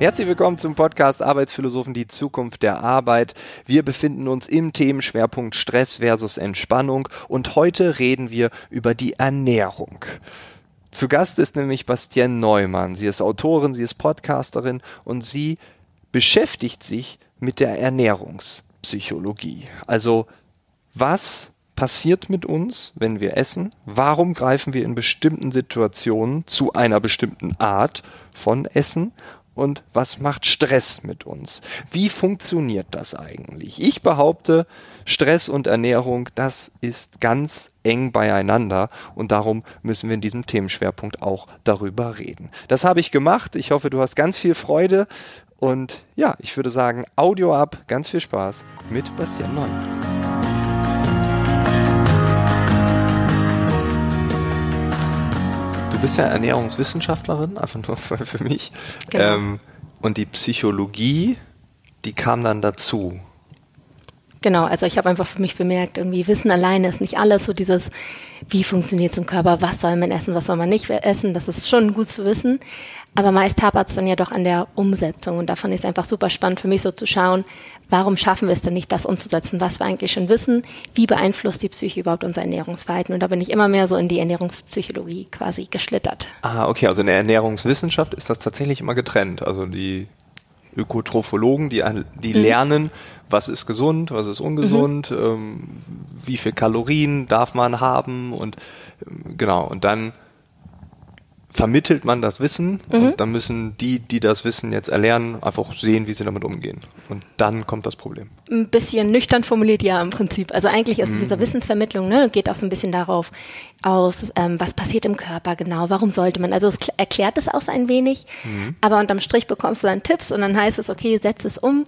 Herzlich willkommen zum Podcast Arbeitsphilosophen, die Zukunft der Arbeit. Wir befinden uns im Themenschwerpunkt Stress versus Entspannung und heute reden wir über die Ernährung. Zu Gast ist nämlich Bastienne Neumann. Sie ist Autorin, sie ist Podcasterin und sie beschäftigt sich mit der Ernährungspsychologie. Also was passiert mit uns, wenn wir essen? Warum greifen wir in bestimmten Situationen zu einer bestimmten Art von Essen? Und was macht Stress mit uns? Wie funktioniert das eigentlich? Ich behaupte, Stress und Ernährung, das ist ganz eng beieinander und darum müssen wir in diesem Themenschwerpunkt auch darüber reden. Das habe ich gemacht. Ich hoffe, du hast ganz viel Freude und ja, ich würde sagen, Audio ab, ganz viel Spaß mit Bastian Neumann. Bist ja Ernährungswissenschaftlerin, einfach nur für, für mich. Genau. Ähm, und die Psychologie, die kam dann dazu. Genau, also ich habe einfach für mich bemerkt, irgendwie Wissen alleine ist nicht alles, so dieses, wie funktioniert es im Körper, was soll man essen, was soll man nicht essen, das ist schon gut zu wissen. Aber meist hapert es dann ja doch an der Umsetzung. Und davon ist es einfach super spannend für mich so zu schauen, warum schaffen wir es denn nicht, das umzusetzen, was wir eigentlich schon wissen, wie beeinflusst die Psyche überhaupt unser Ernährungsverhalten. Und da bin ich immer mehr so in die Ernährungspsychologie quasi geschlittert. Ah, okay, also in der Ernährungswissenschaft ist das tatsächlich immer getrennt. Also die Ökotrophologen, die, die mhm. lernen, was ist gesund, was ist ungesund, mhm. ähm, wie viel Kalorien darf man haben und ähm, genau, und dann vermittelt man das Wissen mhm. und dann müssen die, die das Wissen jetzt erlernen, einfach sehen, wie sie damit umgehen. Und dann kommt das Problem. Ein bisschen nüchtern formuliert, ja, im Prinzip. Also eigentlich ist mhm. diese Wissensvermittlung, ne, geht auch so ein bisschen darauf aus, ähm, was passiert im Körper genau, warum sollte man. Also es erklärt es auch so ein wenig, mhm. aber unterm Strich bekommst du dann Tipps und dann heißt es, okay, setz es um,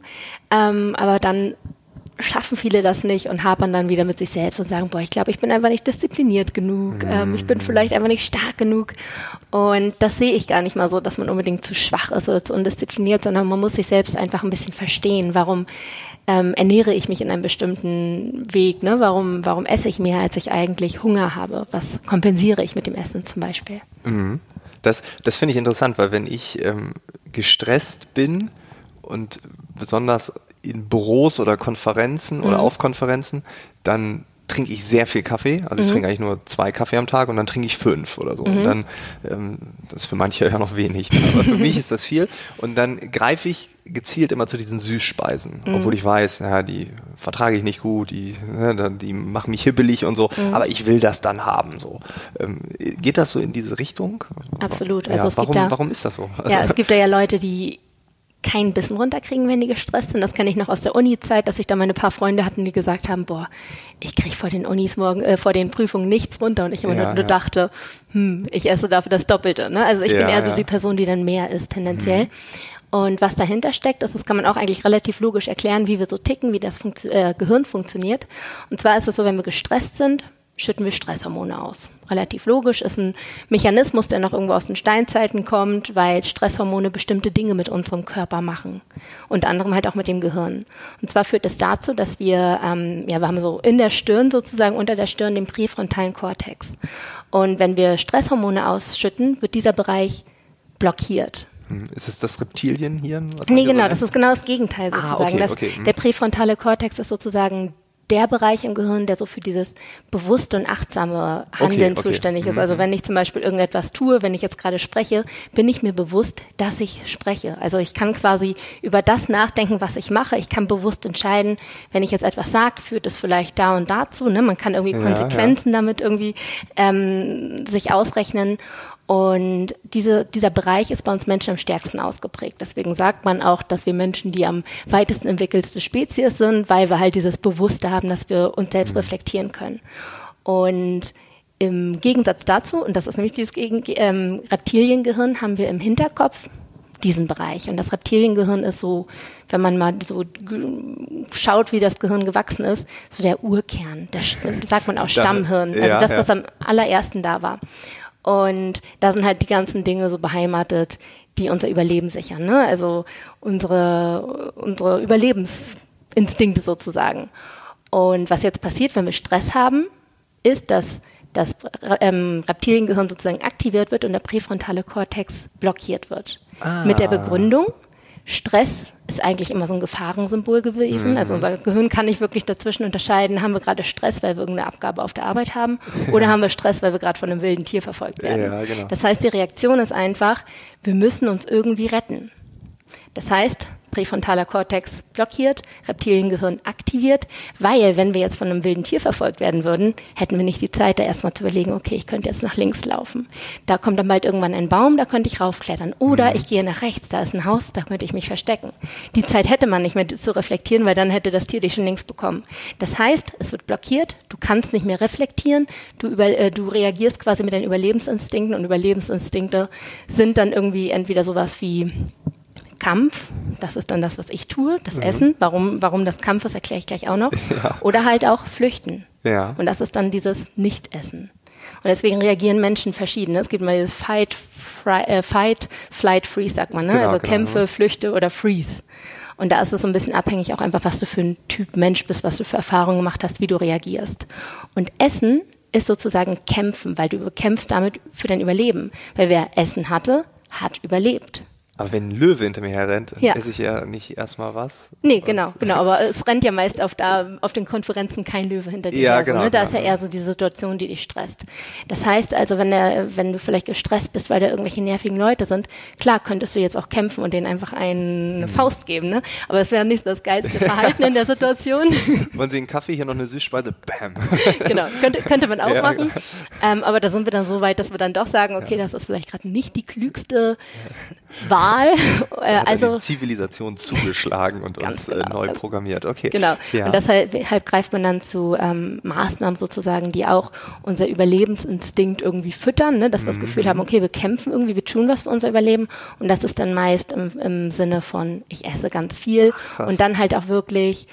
ähm, aber dann schaffen viele das nicht und hapern dann wieder mit sich selbst und sagen, boah, ich glaube, ich bin einfach nicht diszipliniert genug, ähm, ich bin mm. vielleicht einfach nicht stark genug. Und das sehe ich gar nicht mal so, dass man unbedingt zu schwach ist oder zu undiszipliniert, sondern man muss sich selbst einfach ein bisschen verstehen, warum ähm, ernähre ich mich in einem bestimmten Weg, ne? warum, warum esse ich mehr, als ich eigentlich Hunger habe, was kompensiere ich mit dem Essen zum Beispiel. Mhm. Das, das finde ich interessant, weil wenn ich ähm, gestresst bin, und besonders in Büros oder Konferenzen mhm. oder auf Konferenzen, dann trinke ich sehr viel Kaffee. Also ich mhm. trinke eigentlich nur zwei Kaffee am Tag und dann trinke ich fünf oder so. Mhm. Und dann, ähm, das ist für manche ja noch wenig, ne? aber für mich ist das viel. Und dann greife ich gezielt immer zu diesen Süßspeisen, mhm. obwohl ich weiß, ja, die vertrage ich nicht gut, die, ne, die machen mich hibbelig und so, mhm. aber ich will das dann haben. So. Ähm, geht das so in diese Richtung? Absolut. Also ja, warum, da, warum ist das so? Ja, es gibt da ja Leute, die kein Bissen runterkriegen, wenn die gestresst sind. Das kenne ich noch aus der Uni-Zeit, dass ich da meine paar Freunde hatten, die gesagt haben, boah, ich kriege vor den Unis morgen, äh, vor den Prüfungen nichts runter. Und ich immer ja, nur ja. dachte, hm, ich esse dafür das Doppelte. Ne? Also ich ja, bin eher so die Person, die dann mehr isst, tendenziell. Mhm. Und was dahinter steckt, ist, das kann man auch eigentlich relativ logisch erklären, wie wir so ticken, wie das Funktio äh, Gehirn funktioniert. Und zwar ist es so, wenn wir gestresst sind, schütten wir Stresshormone aus. Relativ logisch, ist ein Mechanismus, der noch irgendwo aus den Steinzeiten kommt, weil Stresshormone bestimmte Dinge mit unserem Körper machen. Unter anderem halt auch mit dem Gehirn. Und zwar führt es dazu, dass wir, ähm, ja, wir haben so in der Stirn sozusagen, unter der Stirn den präfrontalen Kortex. Und wenn wir Stresshormone ausschütten, wird dieser Bereich blockiert. Hm, ist es das Reptilienhirn? Nee, genau, das ist genau das Gegenteil sozusagen. Ah, okay, das, okay. Der präfrontale Kortex ist sozusagen der Bereich im Gehirn, der so für dieses bewusste und achtsame Handeln okay, okay. zuständig ist. Also mhm. wenn ich zum Beispiel irgendetwas tue, wenn ich jetzt gerade spreche, bin ich mir bewusst, dass ich spreche. Also ich kann quasi über das nachdenken, was ich mache. Ich kann bewusst entscheiden, wenn ich jetzt etwas sage, führt es vielleicht da und dazu. Ne? Man kann irgendwie Konsequenzen ja. damit irgendwie ähm, sich ausrechnen. Und diese, dieser Bereich ist bei uns Menschen am stärksten ausgeprägt. Deswegen sagt man auch, dass wir Menschen die am weitesten entwickelste Spezies sind, weil wir halt dieses Bewusste haben, dass wir uns selbst mhm. reflektieren können. Und im Gegensatz dazu, und das ist nämlich dieses Gegen ähm, Reptiliengehirn, haben wir im Hinterkopf diesen Bereich. Und das Reptiliengehirn ist so, wenn man mal so schaut, wie das Gehirn gewachsen ist, so der Urkern. Der, sagt man auch Stammhirn. Also das, was am allerersten da war. Und da sind halt die ganzen Dinge so beheimatet, die unser Überleben sichern. Ne? Also unsere, unsere Überlebensinstinkte sozusagen. Und was jetzt passiert, wenn wir Stress haben, ist, dass das ähm, Reptiliengehirn sozusagen aktiviert wird und der präfrontale Kortex blockiert wird. Ah. Mit der Begründung, Stress ist eigentlich immer so ein Gefahrensymbol gewesen. Mhm. Also unser Gehirn kann nicht wirklich dazwischen unterscheiden, haben wir gerade Stress, weil wir irgendeine Abgabe auf der Arbeit haben, oder haben wir Stress, weil wir gerade von einem wilden Tier verfolgt werden. Ja, genau. Das heißt, die Reaktion ist einfach, wir müssen uns irgendwie retten. Das heißt, präfrontaler Kortex blockiert, Reptiliengehirn aktiviert, weil wenn wir jetzt von einem wilden Tier verfolgt werden würden, hätten wir nicht die Zeit, da erstmal zu überlegen, okay, ich könnte jetzt nach links laufen. Da kommt dann bald irgendwann ein Baum, da könnte ich raufklettern. Oder mhm. ich gehe nach rechts, da ist ein Haus, da könnte ich mich verstecken. Die Zeit hätte man nicht mehr zu reflektieren, weil dann hätte das Tier dich schon links bekommen. Das heißt, es wird blockiert, du kannst nicht mehr reflektieren, du, über, äh, du reagierst quasi mit deinen Überlebensinstinkten und Überlebensinstinkte sind dann irgendwie entweder sowas wie Kampf, das ist dann das, was ich tue, das mhm. Essen. Warum, warum das Kampf ist, erkläre ich gleich auch noch. Ja. Oder halt auch Flüchten. Ja. Und das ist dann dieses Nicht-Essen. Und deswegen reagieren Menschen verschieden. Es gibt mal dieses Fight, fry, äh, Fight, Flight, Freeze, sagt man. Ne? Genau, also genau, Kämpfe, ja. Flüchte oder Freeze. Und da ist es so ein bisschen abhängig auch einfach, was du für ein Typ Mensch bist, was du für Erfahrungen gemacht hast, wie du reagierst. Und Essen ist sozusagen Kämpfen, weil du kämpfst damit für dein Überleben. Weil wer Essen hatte, hat überlebt. Aber wenn ein Löwe hinter mir herrennt, ja. esse ich ja nicht erstmal was. Nee, genau, genau. Aber es rennt ja meist auf, da, auf den Konferenzen kein Löwe hinter dir ja, her. Genau, so, ne? Da genau, ist ja eher so die Situation, die dich stresst. Das heißt also, wenn, der, wenn du vielleicht gestresst bist, weil da irgendwelche nervigen Leute sind, klar könntest du jetzt auch kämpfen und denen einfach eine hm. Faust geben. Ne? Aber es wäre nicht das geilste Verhalten in der Situation. Wollen Sie einen Kaffee, hier noch eine Süßspeise? Bam. genau, könnte, könnte man auch ja, machen. Genau. Ähm, aber da sind wir dann so weit, dass wir dann doch sagen, okay, das ist vielleicht gerade nicht die klügste Wahl. Äh, also die Zivilisation zugeschlagen und uns äh, genau. neu programmiert. Okay. Genau. Ja. Und deshalb, deshalb greift man dann zu ähm, Maßnahmen sozusagen, die auch unser Überlebensinstinkt irgendwie füttern, ne? dass wir mhm. das Gefühl haben, okay, wir kämpfen irgendwie, wir tun was für unser Überleben. Und das ist dann meist im, im Sinne von, ich esse ganz viel Ach, und dann halt auch wirklich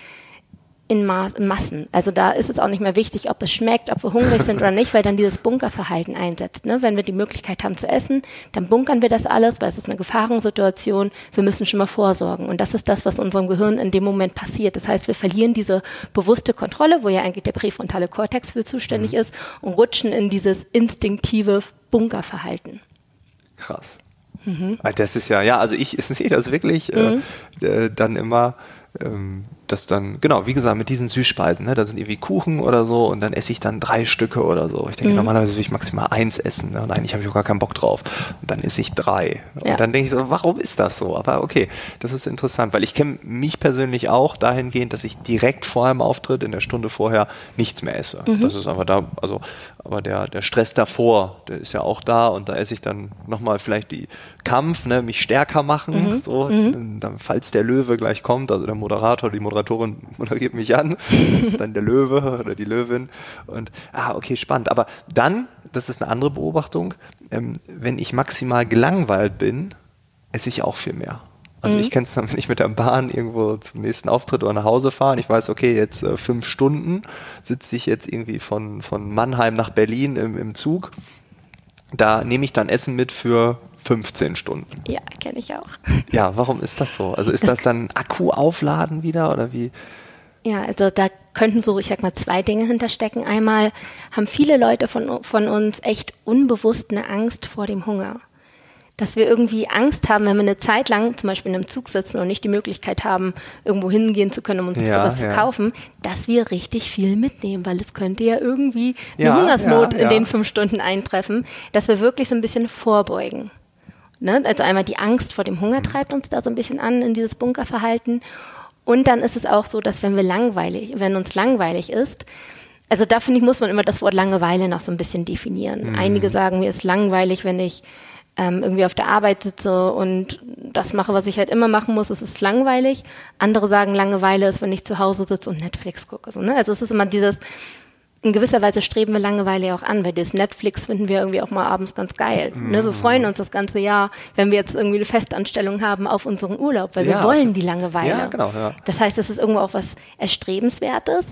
in, Maß, in Massen. Also da ist es auch nicht mehr wichtig, ob es schmeckt, ob wir hungrig sind oder nicht, weil dann dieses Bunkerverhalten einsetzt. Ne? Wenn wir die Möglichkeit haben zu essen, dann bunkern wir das alles, weil es ist eine Gefahrensituation. Wir müssen schon mal vorsorgen. Und das ist das, was unserem Gehirn in dem Moment passiert. Das heißt, wir verlieren diese bewusste Kontrolle, wo ja eigentlich der präfrontale Kortex für zuständig mhm. ist, und rutschen in dieses instinktive Bunkerverhalten. Krass. Mhm. Ah, das ist ja, ja, also ich sehe das wirklich äh, mhm. äh, dann immer ähm, das dann, genau, wie gesagt, mit diesen Süßspeisen, ne, da sind irgendwie Kuchen oder so und dann esse ich dann drei Stücke oder so. Ich denke, mhm. normalerweise will ich maximal eins essen ne, und eigentlich habe ich auch gar keinen Bock drauf. Und dann esse ich drei. Ja. Und dann denke ich so, warum ist das so? Aber okay, das ist interessant, weil ich kenne mich persönlich auch dahingehend, dass ich direkt vor einem Auftritt in der Stunde vorher nichts mehr esse. Mhm. Das ist einfach da, also, aber der, der Stress davor, der ist ja auch da und da esse ich dann nochmal vielleicht die Kampf, ne, mich stärker machen, mhm. so, mhm. dann, falls der Löwe gleich kommt, also der Moderator, die Moderatorin Moderatorin moderiert mich an, das ist dann der Löwe oder die Löwin. Und ah, okay, spannend. Aber dann, das ist eine andere Beobachtung, ähm, wenn ich maximal gelangweilt bin, esse ich auch viel mehr. Also mhm. ich kenne es dann, wenn ich mit der Bahn irgendwo zum nächsten Auftritt oder nach Hause fahre. Ich weiß, okay, jetzt äh, fünf Stunden sitze ich jetzt irgendwie von, von Mannheim nach Berlin im, im Zug. Da nehme ich dann Essen mit für 15 Stunden. Ja, kenne ich auch. Ja, warum ist das so? Also ist das, das dann Akku aufladen wieder oder wie? Ja, also da könnten so, ich sag mal, zwei Dinge hinterstecken. Einmal haben viele Leute von, von uns echt unbewusst eine Angst vor dem Hunger. Dass wir irgendwie Angst haben, wenn wir eine Zeit lang zum Beispiel in einem Zug sitzen und nicht die Möglichkeit haben, irgendwo hingehen zu können, um uns ja, sowas ja. zu kaufen, dass wir richtig viel mitnehmen, weil es könnte ja irgendwie eine ja, Hungersnot in den fünf Stunden eintreffen, dass wir wirklich so ein bisschen vorbeugen. Ne? Also einmal die Angst vor dem Hunger treibt uns da so ein bisschen an in dieses Bunkerverhalten. Und dann ist es auch so, dass wenn wir langweilig, wenn uns langweilig ist, also da finde ich, muss man immer das Wort Langeweile noch so ein bisschen definieren. Mhm. Einige sagen, mir ist langweilig, wenn ich ähm, irgendwie auf der Arbeit sitze und das mache, was ich halt immer machen muss, es ist langweilig. Andere sagen, Langeweile ist, wenn ich zu Hause sitze und Netflix gucke. So, ne? Also es ist immer dieses, in gewisser Weise streben wir Langeweile auch an, weil das Netflix finden wir irgendwie auch mal abends ganz geil. Mhm. Ne? Wir freuen uns das ganze Jahr, wenn wir jetzt irgendwie eine Festanstellung haben auf unseren Urlaub, weil ja. wir wollen die Langeweile. Ja, genau, ja. Das heißt, es ist irgendwo auch was Erstrebenswertes.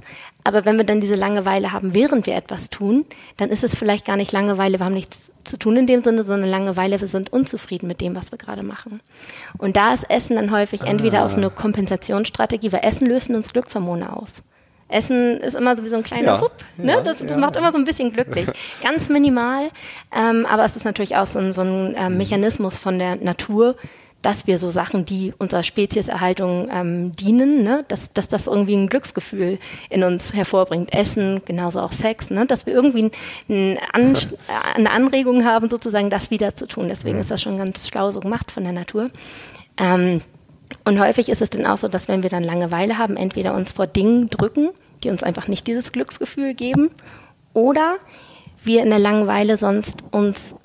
Aber wenn wir dann diese Langeweile haben, während wir etwas tun, dann ist es vielleicht gar nicht Langeweile, wir haben nichts zu tun in dem Sinne, sondern Langeweile, wir sind unzufrieden mit dem, was wir gerade machen. Und da ist Essen dann häufig entweder ah. aus einer Kompensationsstrategie, weil Essen lösen uns Glückshormone aus. Essen ist immer so wie so ein kleiner ja, Wupp. Ne? Ja, das, das ja. macht immer so ein bisschen glücklich. Ganz minimal, ähm, aber es ist natürlich auch so ein, so ein ähm, Mechanismus von der Natur, dass wir so Sachen, die unserer Spezieserhaltung ähm, dienen, ne, dass, dass das irgendwie ein Glücksgefühl in uns hervorbringt. Essen, genauso auch Sex, ne, dass wir irgendwie ein, ein An eine Anregung haben, sozusagen das wieder zu tun. Deswegen ist das schon ganz schlau so gemacht von der Natur. Ähm, und häufig ist es dann auch so, dass wenn wir dann Langeweile haben, entweder uns vor Dingen drücken, die uns einfach nicht dieses Glücksgefühl geben, oder wir in der Langeweile sonst uns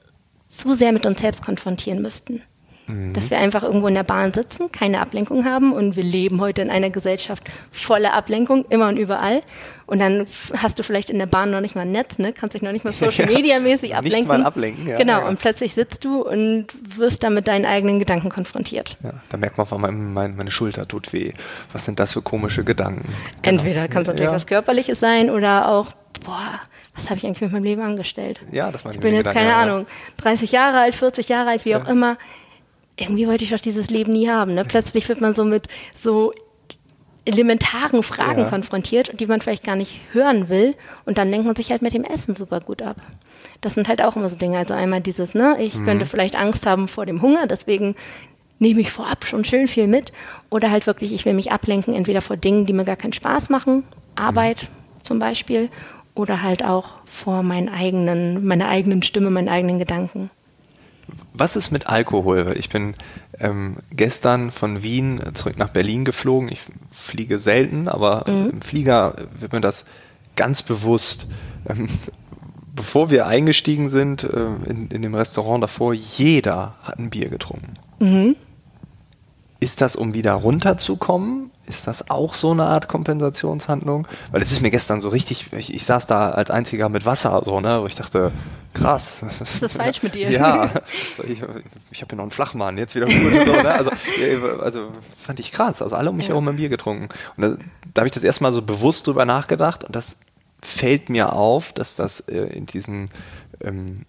zu sehr mit uns selbst konfrontieren müssten. Mhm. Dass wir einfach irgendwo in der Bahn sitzen, keine Ablenkung haben und wir leben heute in einer Gesellschaft voller Ablenkung, immer und überall. Und dann hast du vielleicht in der Bahn noch nicht mal ein Netz, ne? kannst dich noch nicht mal Social Media mäßig ablenken. Nicht mal ablenken, ja. Genau, ja. und plötzlich sitzt du und wirst dann mit deinen eigenen Gedanken konfrontiert. Ja, da merkt man, mein, mein, meine Schulter tut weh. Was sind das für komische Gedanken? Genau. Entweder kann es natürlich ja. was Körperliches sein oder auch, boah, was habe ich eigentlich mit meinem Leben angestellt? Ja, das meine ich. Ich bin jetzt, Gedanken, keine Ahnung, 30 Jahre alt, 40 Jahre alt, wie auch immer irgendwie wollte ich doch dieses Leben nie haben. Ne? Plötzlich wird man so mit so elementaren Fragen ja. konfrontiert, die man vielleicht gar nicht hören will. Und dann lenkt man sich halt mit dem Essen super gut ab. Das sind halt auch immer so Dinge. Also einmal dieses, ne, ich mhm. könnte vielleicht Angst haben vor dem Hunger, deswegen nehme ich vorab schon schön viel mit. Oder halt wirklich, ich will mich ablenken, entweder vor Dingen, die mir gar keinen Spaß machen, Arbeit mhm. zum Beispiel, oder halt auch vor meinen eigenen, meiner eigenen Stimme, meinen eigenen Gedanken. Was ist mit Alkohol? Ich bin ähm, gestern von Wien zurück nach Berlin geflogen. Ich fliege selten, aber mhm. im Flieger wird mir das ganz bewusst. Ähm, bevor wir eingestiegen sind äh, in, in, dem Restaurant davor, jeder hat ein Bier getrunken. Mhm. Ist das, um wieder runterzukommen? Ist das auch so eine Art Kompensationshandlung? Weil es ist mir gestern so richtig, ich, ich saß da als einziger mit Wasser, so, ne, wo ich dachte, krass. Ist falsch mit dir? Ja, so, ich, ich habe hier noch einen Flachmann, jetzt wieder gut. So, ne? also, also fand ich krass. Also alle um mich herum ja. ein Bier getrunken. Und da, da habe ich das erstmal so bewusst drüber nachgedacht und das fällt mir auf, dass das äh, in diesen ähm,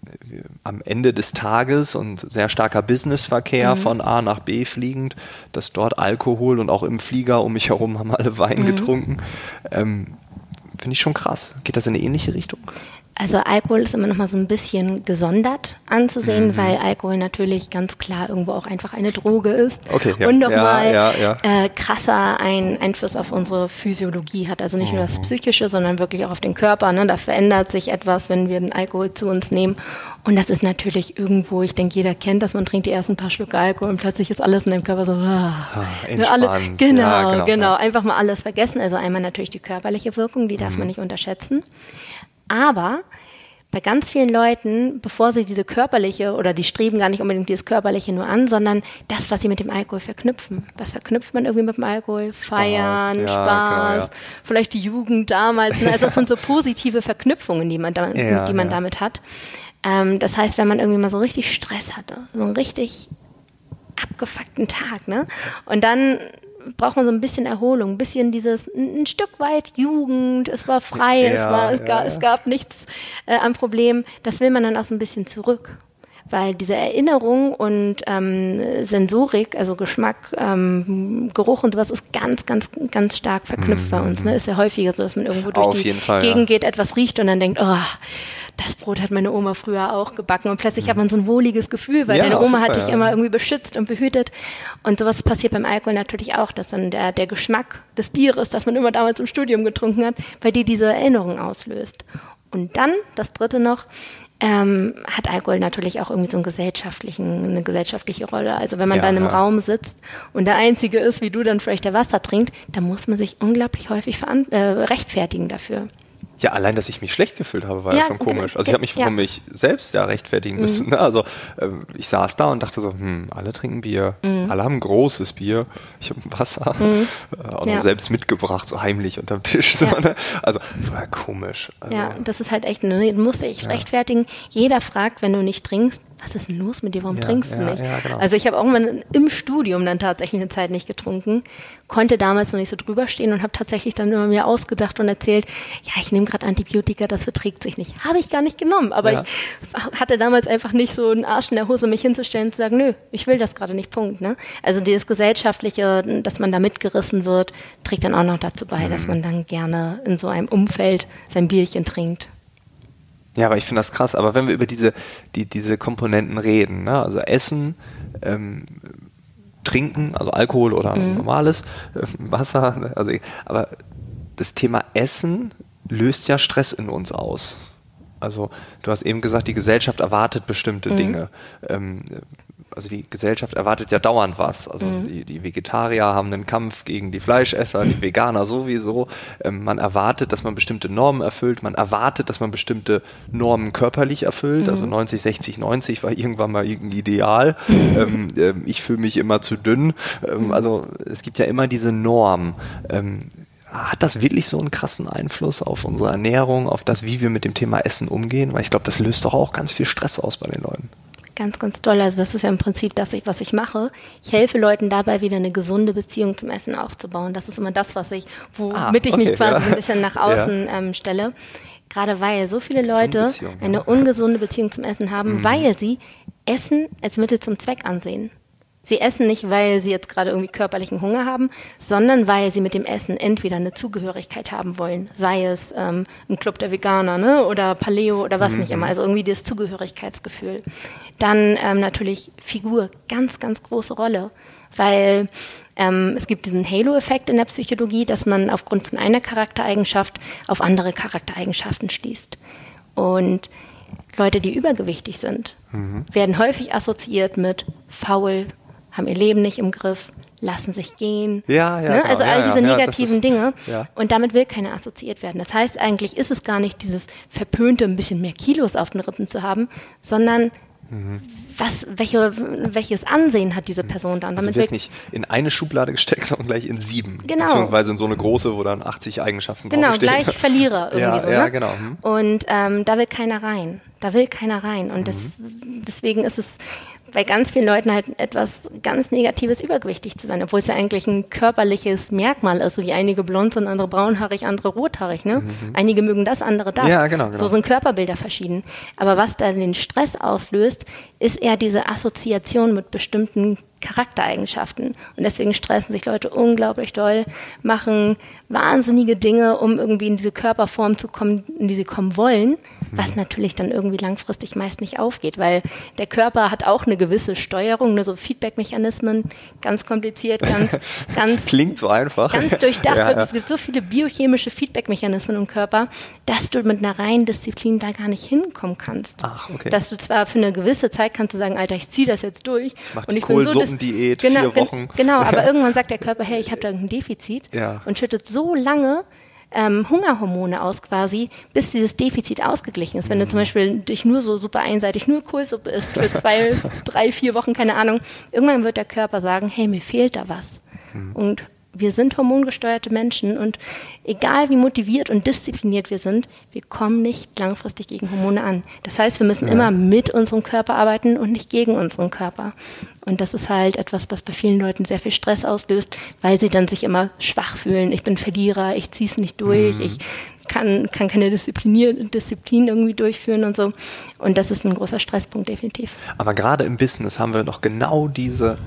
am Ende des Tages und sehr starker Businessverkehr mhm. von A nach B fliegend, dass dort Alkohol und auch im Flieger um mich herum haben alle Wein mhm. getrunken. Ähm, Finde ich schon krass. Geht das in eine ähnliche Richtung? Also Alkohol ist immer noch mal so ein bisschen gesondert anzusehen, mhm. weil Alkohol natürlich ganz klar irgendwo auch einfach eine Droge ist okay, ja. und nochmal ja, ja, ja. äh, krasser einen Einfluss auf unsere Physiologie hat. Also nicht mhm. nur das mhm. Psychische, sondern wirklich auch auf den Körper. Ne? Da verändert sich etwas, wenn wir den Alkohol zu uns nehmen. Und das ist natürlich irgendwo, ich denke, jeder kennt das, man trinkt die ersten paar Schluck Alkohol und plötzlich ist alles in dem Körper so, ah, ah alle, genau, genau, genau, einfach mal alles vergessen. Also einmal natürlich die körperliche Wirkung, die darf mhm. man nicht unterschätzen. Aber bei ganz vielen Leuten, bevor sie diese körperliche oder die streben gar nicht unbedingt dieses körperliche nur an, sondern das, was sie mit dem Alkohol verknüpfen. Was verknüpft man irgendwie mit dem Alkohol? Feiern, Spaß, ja, Spaß genau, ja. vielleicht die Jugend damals. Ne? Also das sind so positive Verknüpfungen, die man, da, ja, die man damit hat. Ähm, das heißt, wenn man irgendwie mal so richtig Stress hatte, so einen richtig abgefuckten Tag, ne? Und dann braucht man so ein bisschen Erholung, ein bisschen dieses, ein, Stück weit Jugend, es war frei, ja, es, war, es, ja, gab, ja. es gab nichts äh, am Problem. Das will man dann auch so ein bisschen zurück. Weil diese Erinnerung und ähm, Sensorik, also Geschmack, ähm, Geruch und sowas, ist ganz, ganz, ganz stark verknüpft mhm. bei uns. Ne? Ist ja häufiger so, dass man irgendwo durch Auf die Gegend geht, etwas riecht und dann denkt, oh, das Brot hat meine Oma früher auch gebacken und plötzlich hat man so ein wohliges Gefühl, weil ja, deine Oma hat dich immer irgendwie beschützt und behütet und sowas passiert beim Alkohol natürlich auch, dass dann der, der Geschmack des Bieres, das man immer damals im Studium getrunken hat, bei dir diese Erinnerung auslöst. Und dann, das dritte noch, ähm, hat Alkohol natürlich auch irgendwie so einen gesellschaftlichen, eine gesellschaftliche Rolle. Also wenn man ja, dann im ja. Raum sitzt und der Einzige ist, wie du dann vielleicht der Wasser trinkt, dann muss man sich unglaublich häufig äh, rechtfertigen dafür. Ja, allein, dass ich mich schlecht gefühlt habe, war ja, ja schon komisch. Also ich habe mich ja. von mich selbst ja rechtfertigen müssen. Mhm. Also ähm, ich saß da und dachte so, hm, alle trinken Bier, mhm. alle haben großes Bier, ich habe Wasser, mhm. äh, auch ja. selbst mitgebracht, so heimlich unterm Tisch. So, ne? Also war komisch. Also, ja, das ist halt echt, ne, muss ich rechtfertigen. Jeder fragt, wenn du nicht trinkst, was ist denn los mit dir, warum ja, trinkst du ja, nicht? Ja, genau. Also ich habe auch mal im Studium dann tatsächlich eine Zeit nicht getrunken, konnte damals noch nicht so drüber stehen und habe tatsächlich dann immer mir ausgedacht und erzählt, ja, ich nehme gerade Antibiotika, das verträgt sich nicht. Habe ich gar nicht genommen, aber ich hatte damals einfach nicht so einen Arsch in der Hose, mich hinzustellen und zu sagen, nö, ich will das gerade nicht, Punkt. Ne? Also dieses Gesellschaftliche, dass man da mitgerissen wird, trägt dann auch noch dazu bei, mhm. dass man dann gerne in so einem Umfeld sein Bierchen trinkt. Ja, aber ich finde das krass. Aber wenn wir über diese, die, diese Komponenten reden, ne? also Essen, ähm, trinken, also Alkohol oder mhm. normales äh, Wasser. Also, aber das Thema Essen löst ja Stress in uns aus. Also du hast eben gesagt, die Gesellschaft erwartet bestimmte mhm. Dinge. Ähm, also die Gesellschaft erwartet ja dauernd was. Also mhm. die, die, Vegetarier haben einen Kampf gegen die Fleischesser, die Veganer sowieso. Ähm, man erwartet, dass man bestimmte Normen erfüllt. Man erwartet, dass man bestimmte Normen körperlich erfüllt. Also mhm. Also 90, 60, 90 war irgendwann mal irgendein Ideal. Mhm. Ähm, ich fühle mich immer zu dünn. Ähm, mhm. also es gibt ja immer diese Norm. Ähm, hat das wirklich so einen krassen Einfluss auf unsere Ernährung, auf das, wie wir mit dem Thema Essen umgehen? Weil ich glaube, das löst doch auch ganz viel Stress aus bei den Leuten. Ganz, ganz toll. Also das ist ja im Prinzip das, was ich mache. Ich helfe Leuten dabei, wieder eine gesunde Beziehung zum Essen aufzubauen. Das ist immer das, was ich, womit ah, okay, ich mich quasi ja. so ein bisschen nach außen ja. ähm, stelle. Gerade weil so viele Leute eine ungesunde Beziehung zum Essen haben, mhm. weil sie Essen als Mittel zum Zweck ansehen. Sie essen nicht, weil sie jetzt gerade irgendwie körperlichen Hunger haben, sondern weil sie mit dem Essen entweder eine Zugehörigkeit haben wollen, sei es ähm, ein Club der Veganer ne, oder Paleo oder was mhm. nicht immer, also irgendwie das Zugehörigkeitsgefühl. Dann ähm, natürlich Figur, ganz, ganz große Rolle, weil ähm, es gibt diesen Halo-Effekt in der Psychologie, dass man aufgrund von einer Charaktereigenschaft auf andere Charaktereigenschaften schließt. Und Leute, die übergewichtig sind, mhm. werden häufig assoziiert mit faul, haben ihr Leben nicht im Griff, lassen sich gehen. Ja, ja. Ne? Genau. Also all ja, diese ja, negativen ist, Dinge. Ja. Und damit will keiner assoziiert werden. Das heißt, eigentlich ist es gar nicht dieses verpönte, ein bisschen mehr Kilos auf den Rippen zu haben, sondern mhm. was, welche, welches Ansehen hat diese. Person dann? Damit also nicht in eine Schublade gesteckt, sondern gleich in sieben. Genau. Beziehungsweise in so eine große, wo dann 80 Eigenschaften Genau, gleich Verlierer irgendwie ja, so. Ja, ne? genau. Mhm. Und ähm, da will keiner rein. Da will keiner rein. Und das, mhm. deswegen ist es bei ganz vielen Leuten halt etwas ganz Negatives übergewichtig zu sein, obwohl es ja eigentlich ein körperliches Merkmal ist, so wie einige blond sind, andere braunhaarig, andere rothaarig. Ne? Mhm. Einige mögen das, andere das. Ja, genau, genau. So sind Körperbilder verschieden. Aber was da den Stress auslöst, ist eher diese Assoziation mit bestimmten Charaktereigenschaften. Und deswegen stressen sich Leute unglaublich doll, machen wahnsinnige Dinge, um irgendwie in diese Körperform zu kommen, in die sie kommen wollen, was mhm. natürlich dann irgendwie langfristig meist nicht aufgeht, weil der Körper hat auch eine gewisse Steuerung, ne, so Feedback-Mechanismen, ganz kompliziert, ganz, ganz. Klingt so einfach. Ganz durchdacht. ja, ja. Es gibt so viele biochemische Feedback-Mechanismen im Körper, dass du mit einer reinen Disziplin da gar nicht hinkommen kannst. Ach, okay. Dass du zwar für eine gewisse Zeit kannst du sagen, Alter, ich ziehe das jetzt durch Mach und ich bin so Diät, genau, vier Wochen. Genau, aber irgendwann sagt der Körper, hey, ich habe da ein Defizit ja. und schüttet so lange ähm, Hungerhormone aus quasi, bis dieses Defizit ausgeglichen ist. Wenn du zum Beispiel dich nur so super einseitig nur Kohlsuppe isst für zwei, drei, vier Wochen, keine Ahnung, irgendwann wird der Körper sagen, hey, mir fehlt da was. Mhm. Und wir sind hormongesteuerte Menschen und egal wie motiviert und diszipliniert wir sind, wir kommen nicht langfristig gegen Hormone an. Das heißt, wir müssen ja. immer mit unserem Körper arbeiten und nicht gegen unseren Körper. Und das ist halt etwas, was bei vielen Leuten sehr viel Stress auslöst, weil sie dann sich immer schwach fühlen. Ich bin Verlierer, ich ziehe es nicht durch, mhm. ich kann, kann keine Disziplin, Disziplin irgendwie durchführen und so. Und das ist ein großer Stresspunkt, definitiv. Aber gerade im Business haben wir noch genau diese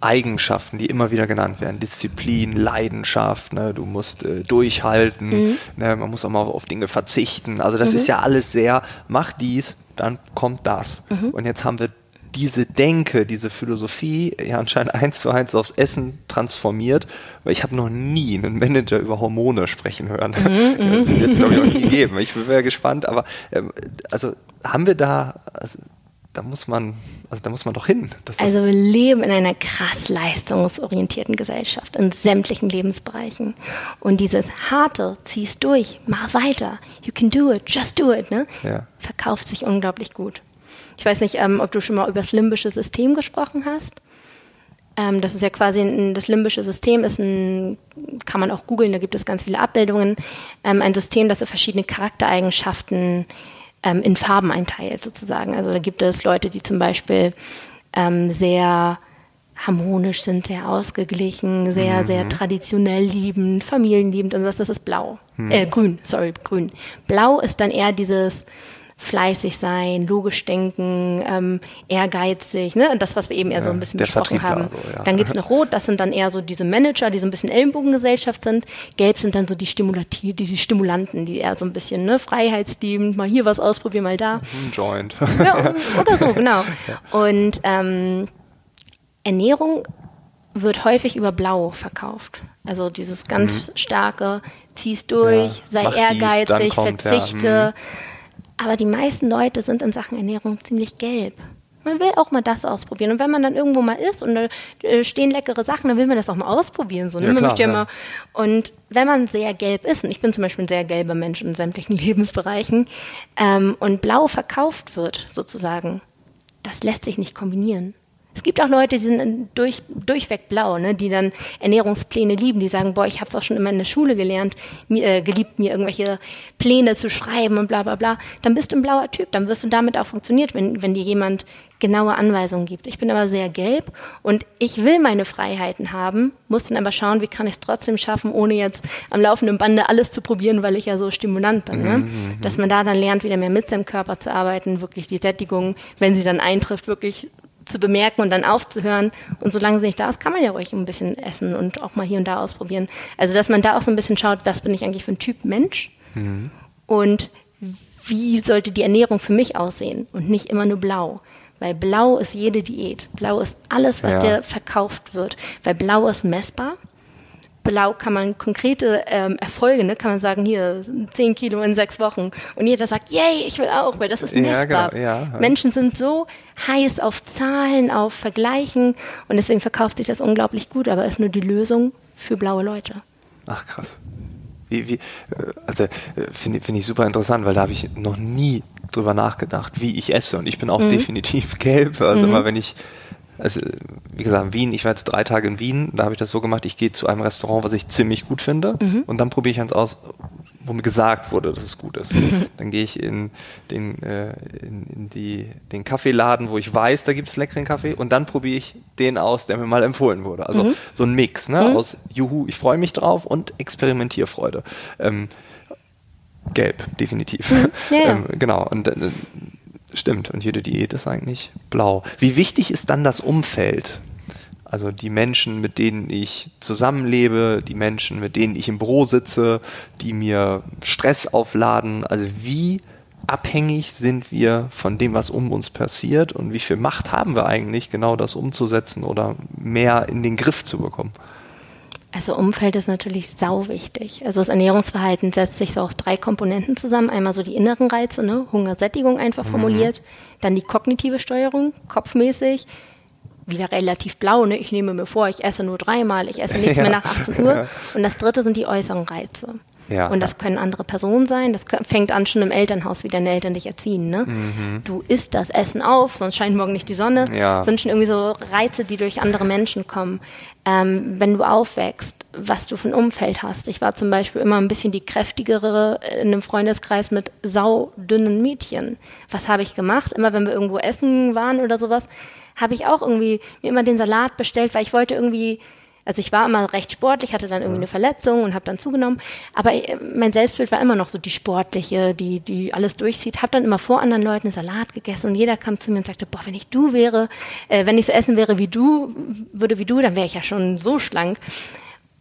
Eigenschaften, die immer wieder genannt werden. Disziplin, Leidenschaft, ne? du musst äh, durchhalten, mhm. ne? man muss auch mal auf Dinge verzichten. Also das mhm. ist ja alles sehr, mach dies, dann kommt das. Mhm. Und jetzt haben wir diese Denke, diese Philosophie ja anscheinend eins zu eins aufs Essen transformiert, weil ich habe noch nie einen Manager über Hormone sprechen hören. Mhm, mhm. Jetzt glaube ich auch nie gegeben. Ich sehr gespannt, aber ähm, also haben wir da, also, da muss man, also da muss man doch hin. also wir leben in einer krass leistungsorientierten Gesellschaft in sämtlichen Lebensbereichen. Und dieses harte, zieh's durch, mach weiter, you can do it, just do it, ne? Ja. verkauft sich unglaublich gut. Ich weiß nicht, ähm, ob du schon mal über das limbische System gesprochen hast. Ähm, das ist ja quasi ein, das limbische System ist ein, kann man auch googeln, da gibt es ganz viele Abbildungen. Ähm, ein System, das so verschiedene Charaktereigenschaften ähm, in Farben einteilt, sozusagen. Also da gibt es Leute, die zum Beispiel ähm, sehr harmonisch sind, sehr ausgeglichen, sehr, mhm. sehr traditionell liebend, familienliebend und was, das ist blau. Mhm. Äh, grün, sorry, grün. Blau ist dann eher dieses fleißig sein, logisch denken, ähm, ehrgeizig, ne? das, was wir eben eher so ein bisschen besprochen haben. Also, ja. Dann gibt's noch Rot, das sind dann eher so diese Manager, die so ein bisschen Ellenbogengesellschaft sind. Gelb sind dann so die Stimulati diese Stimulanten, die eher so ein bisschen ne, freiheitsliebend, mal hier was ausprobieren, mal da. Ein Joint. Ja, oder so, genau. Und ähm, Ernährung wird häufig über Blau verkauft. Also dieses ganz mhm. starke, zieh's durch, ja, sei ehrgeizig, kommt, verzichte. Ja. Aber die meisten Leute sind in Sachen Ernährung ziemlich gelb. Man will auch mal das ausprobieren. Und wenn man dann irgendwo mal isst und da äh, stehen leckere Sachen, dann will man das auch mal ausprobieren. So, ne? ja, klar, ja mal, und wenn man sehr gelb ist, und ich bin zum Beispiel ein sehr gelber Mensch in sämtlichen Lebensbereichen, ähm, und blau verkauft wird, sozusagen, das lässt sich nicht kombinieren. Es gibt auch Leute, die sind durch, durchweg blau, ne, die dann Ernährungspläne lieben, die sagen, boah, ich habe es auch schon immer in der Schule gelernt, mir, äh, geliebt, mir irgendwelche Pläne zu schreiben und bla bla bla. Dann bist du ein blauer Typ, dann wirst du damit auch funktioniert, wenn, wenn dir jemand genaue Anweisungen gibt. Ich bin aber sehr gelb und ich will meine Freiheiten haben, muss dann aber schauen, wie kann ich es trotzdem schaffen, ohne jetzt am laufenden Bande alles zu probieren, weil ich ja so stimulant bin. Ne? Mhm, mhm, Dass man da dann lernt, wieder mehr mit seinem Körper zu arbeiten, wirklich die Sättigung, wenn sie dann eintrifft, wirklich zu bemerken und dann aufzuhören. Und solange sie nicht da ist, kann man ja ruhig ein bisschen essen und auch mal hier und da ausprobieren. Also, dass man da auch so ein bisschen schaut, was bin ich eigentlich für ein Typ Mensch mhm. und wie sollte die Ernährung für mich aussehen und nicht immer nur blau. Weil blau ist jede Diät. Blau ist alles, was ja. dir verkauft wird. Weil blau ist messbar. Blau kann man konkrete ähm, Erfolge, ne, kann man sagen, hier 10 Kilo in sechs Wochen. Und jeder sagt, yay, ich will auch, weil das ist messbar. Ja, genau, ja. Menschen sind so heiß auf Zahlen, auf Vergleichen und deswegen verkauft sich das unglaublich gut, aber ist nur die Lösung für blaue Leute. Ach krass. Wie, wie, äh, also äh, finde find ich super interessant, weil da habe ich noch nie drüber nachgedacht, wie ich esse. Und ich bin auch mhm. definitiv gelb. Also mhm. immer wenn ich also wie gesagt, in Wien, ich war jetzt drei Tage in Wien, da habe ich das so gemacht, ich gehe zu einem Restaurant, was ich ziemlich gut finde mhm. und dann probiere ich eins aus, wo mir gesagt wurde, dass es gut ist. Mhm. Dann gehe ich in den, äh, in, in, die, den Kaffeeladen, wo ich weiß, da gibt es leckeren Kaffee und dann probiere ich den aus, der mir mal empfohlen wurde. Also mhm. so ein Mix ne? Mhm. aus Juhu, ich freue mich drauf und Experimentierfreude. Ähm, gelb, definitiv. Mhm. Ja, ja. ähm, genau. Und äh, Stimmt, und jede Diät ist eigentlich blau. Wie wichtig ist dann das Umfeld? Also die Menschen, mit denen ich zusammenlebe, die Menschen, mit denen ich im Büro sitze, die mir Stress aufladen. Also wie abhängig sind wir von dem, was um uns passiert und wie viel Macht haben wir eigentlich, genau das umzusetzen oder mehr in den Griff zu bekommen? Also Umfeld ist natürlich sau wichtig. Also das Ernährungsverhalten setzt sich so aus drei Komponenten zusammen. Einmal so die inneren Reize, ne? Hunger, Sättigung einfach mhm. formuliert. Dann die kognitive Steuerung, kopfmäßig. Wieder relativ blau, ne? Ich nehme mir vor, ich esse nur dreimal, ich esse nichts ja. mehr nach 18 Uhr. Und das dritte sind die äußeren Reize. Ja, und das ja. können andere Personen sein. Das fängt an schon im Elternhaus, wie deine Eltern dich erziehen. Ne? Mhm. Du isst das Essen auf, sonst scheint morgen nicht die Sonne. Ja. Sind schon irgendwie so Reize, die durch andere Menschen kommen. Ähm, wenn du aufwächst, was du für ein Umfeld hast. Ich war zum Beispiel immer ein bisschen die kräftigere in einem Freundeskreis mit saudünnen Mädchen. Was habe ich gemacht? Immer wenn wir irgendwo essen waren oder sowas, habe ich auch irgendwie mir immer den Salat bestellt, weil ich wollte irgendwie also ich war immer recht sportlich, hatte dann irgendwie eine Verletzung und habe dann zugenommen. Aber äh, mein Selbstbild war immer noch so die sportliche, die, die alles durchzieht. Habe dann immer vor anderen Leuten Salat gegessen und jeder kam zu mir und sagte, boah, wenn ich du wäre, äh, wenn ich so essen wäre wie du, würde wie du, dann wäre ich ja schon so schlank.